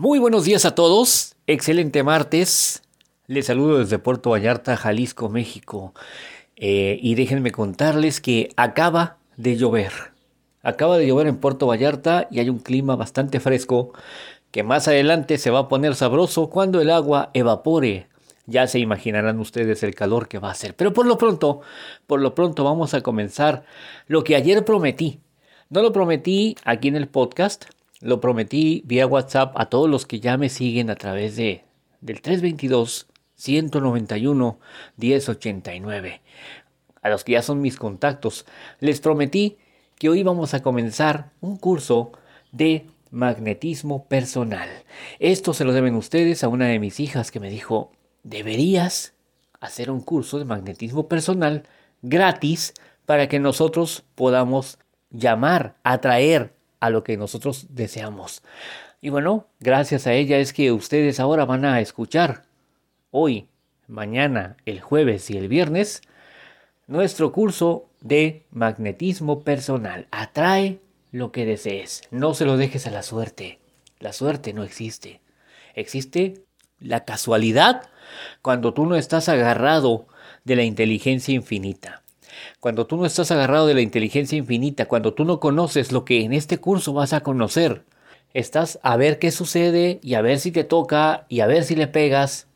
Muy buenos días a todos, excelente martes. Les saludo desde Puerto Vallarta, Jalisco, México. Eh, y déjenme contarles que acaba de llover. Acaba de llover en Puerto Vallarta y hay un clima bastante fresco que más adelante se va a poner sabroso cuando el agua evapore. Ya se imaginarán ustedes el calor que va a hacer. Pero por lo pronto, por lo pronto vamos a comenzar lo que ayer prometí. No lo prometí aquí en el podcast, lo prometí vía WhatsApp a todos los que ya me siguen a través de del 322 191 1089. A los que ya son mis contactos, les prometí que hoy vamos a comenzar un curso de magnetismo personal. Esto se lo deben ustedes a una de mis hijas que me dijo, deberías hacer un curso de magnetismo personal gratis para que nosotros podamos llamar, atraer a lo que nosotros deseamos. Y bueno, gracias a ella es que ustedes ahora van a escuchar hoy, mañana, el jueves y el viernes nuestro curso de magnetismo personal. Atrae lo que desees. No se lo dejes a la suerte. La suerte no existe. Existe la casualidad cuando tú no estás agarrado de la inteligencia infinita. Cuando tú no estás agarrado de la inteligencia infinita, cuando tú no conoces lo que en este curso vas a conocer, estás a ver qué sucede y a ver si te toca y a ver si le pegas,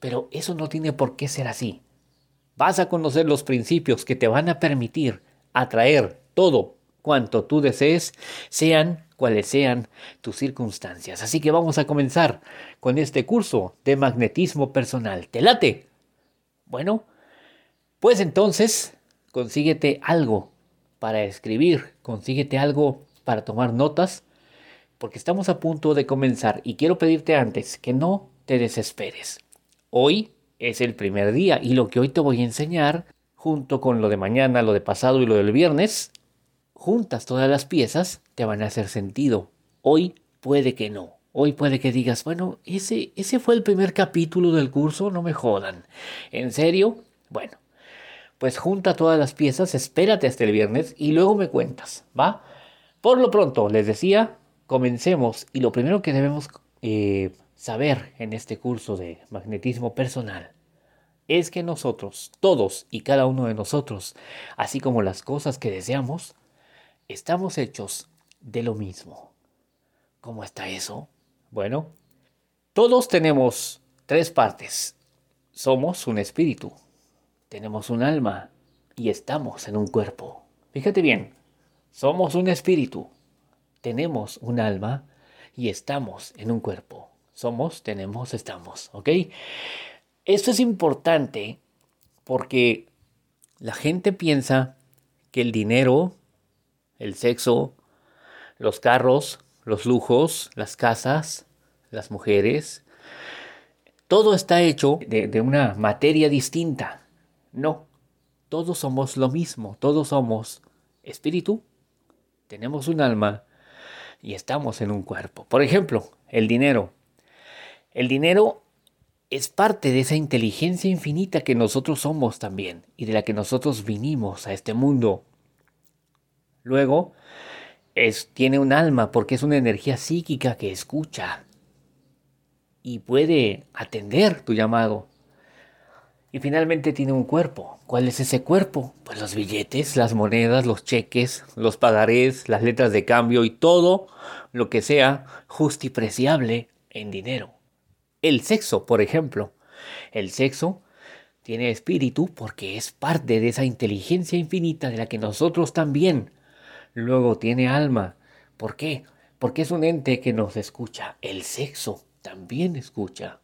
pero eso no tiene por qué ser así. Vas a conocer los principios que te van a permitir atraer todo cuanto tú desees, sean cuales sean tus circunstancias. Así que vamos a comenzar con este curso de magnetismo personal. ¿Te late? Bueno, pues entonces consíguete algo para escribir, consíguete algo para tomar notas, porque estamos a punto de comenzar y quiero pedirte antes que no te desesperes. Hoy es el primer día y lo que hoy te voy a enseñar, junto con lo de mañana, lo de pasado y lo del viernes, juntas todas las piezas, te van a hacer sentido. Hoy puede que no. Hoy puede que digas, bueno, ese, ese fue el primer capítulo del curso, no me jodan. ¿En serio? Bueno, pues junta todas las piezas, espérate hasta el viernes y luego me cuentas, ¿va? Por lo pronto, les decía, comencemos y lo primero que debemos eh, saber en este curso de magnetismo personal es que nosotros, todos y cada uno de nosotros, así como las cosas que deseamos, estamos hechos de lo mismo. ¿Cómo está eso? Bueno, todos tenemos tres partes. Somos un espíritu, tenemos un alma y estamos en un cuerpo. Fíjate bien, somos un espíritu, tenemos un alma y estamos en un cuerpo. Somos, tenemos, estamos, ¿ok? Esto es importante porque la gente piensa que el dinero, el sexo, los carros, los lujos, las casas, las mujeres, todo está hecho de, de una materia distinta. No, todos somos lo mismo, todos somos espíritu, tenemos un alma y estamos en un cuerpo. Por ejemplo, el dinero. El dinero es parte de esa inteligencia infinita que nosotros somos también y de la que nosotros vinimos a este mundo. Luego, es, tiene un alma porque es una energía psíquica que escucha y puede atender tu llamado. Y finalmente tiene un cuerpo. ¿Cuál es ese cuerpo? Pues los billetes, las monedas, los cheques, los pagarés, las letras de cambio y todo lo que sea justipreciable en dinero. El sexo, por ejemplo. El sexo tiene espíritu porque es parte de esa inteligencia infinita de la que nosotros también. Luego tiene alma. ¿Por qué? Porque es un ente que nos escucha. El sexo también escucha.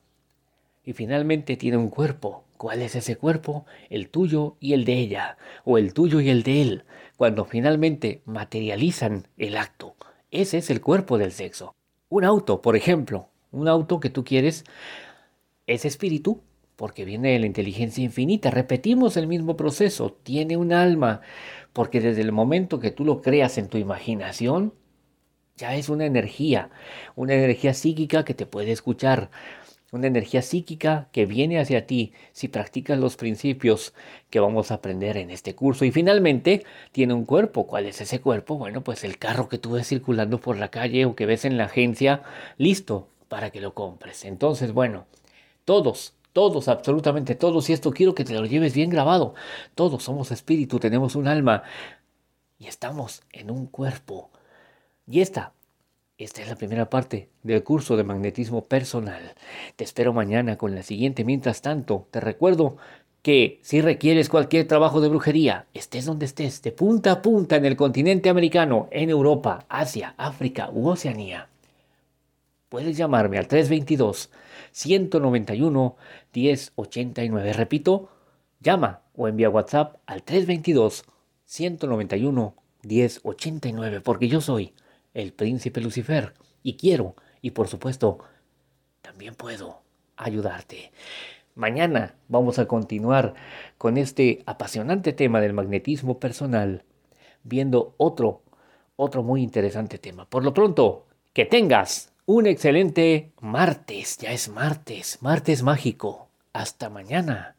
Y finalmente tiene un cuerpo ¿Cuál es ese cuerpo? El tuyo y el de ella, o el tuyo y el de él, cuando finalmente materializan el acto. Ese es el cuerpo del sexo. Un auto, por ejemplo, un auto que tú quieres, es espíritu, porque viene de la inteligencia infinita. Repetimos el mismo proceso, tiene un alma, porque desde el momento que tú lo creas en tu imaginación, ya es una energía, una energía psíquica que te puede escuchar, una energía psíquica que viene hacia ti si practicas los principios que vamos a aprender en este curso. Y finalmente tiene un cuerpo. ¿Cuál es ese cuerpo? Bueno, pues el carro que tú ves circulando por la calle o que ves en la agencia, listo para que lo compres. Entonces, bueno, todos, todos, absolutamente todos, y esto quiero que te lo lleves bien grabado. Todos somos espíritu, tenemos un alma y estamos en un cuerpo. Y esta, esta es la primera parte del curso de magnetismo personal. Te espero mañana con la siguiente. Mientras tanto, te recuerdo que si requieres cualquier trabajo de brujería, estés donde estés, de punta a punta en el continente americano, en Europa, Asia, África u Oceanía, puedes llamarme al 322-191-1089. Repito, llama o envía WhatsApp al 322-191-1089, porque yo soy el príncipe Lucifer y quiero, y por supuesto, también puedo ayudarte. Mañana vamos a continuar con este apasionante tema del magnetismo personal, viendo otro, otro muy interesante tema. Por lo pronto, que tengas un excelente martes, ya es martes, martes mágico. Hasta mañana.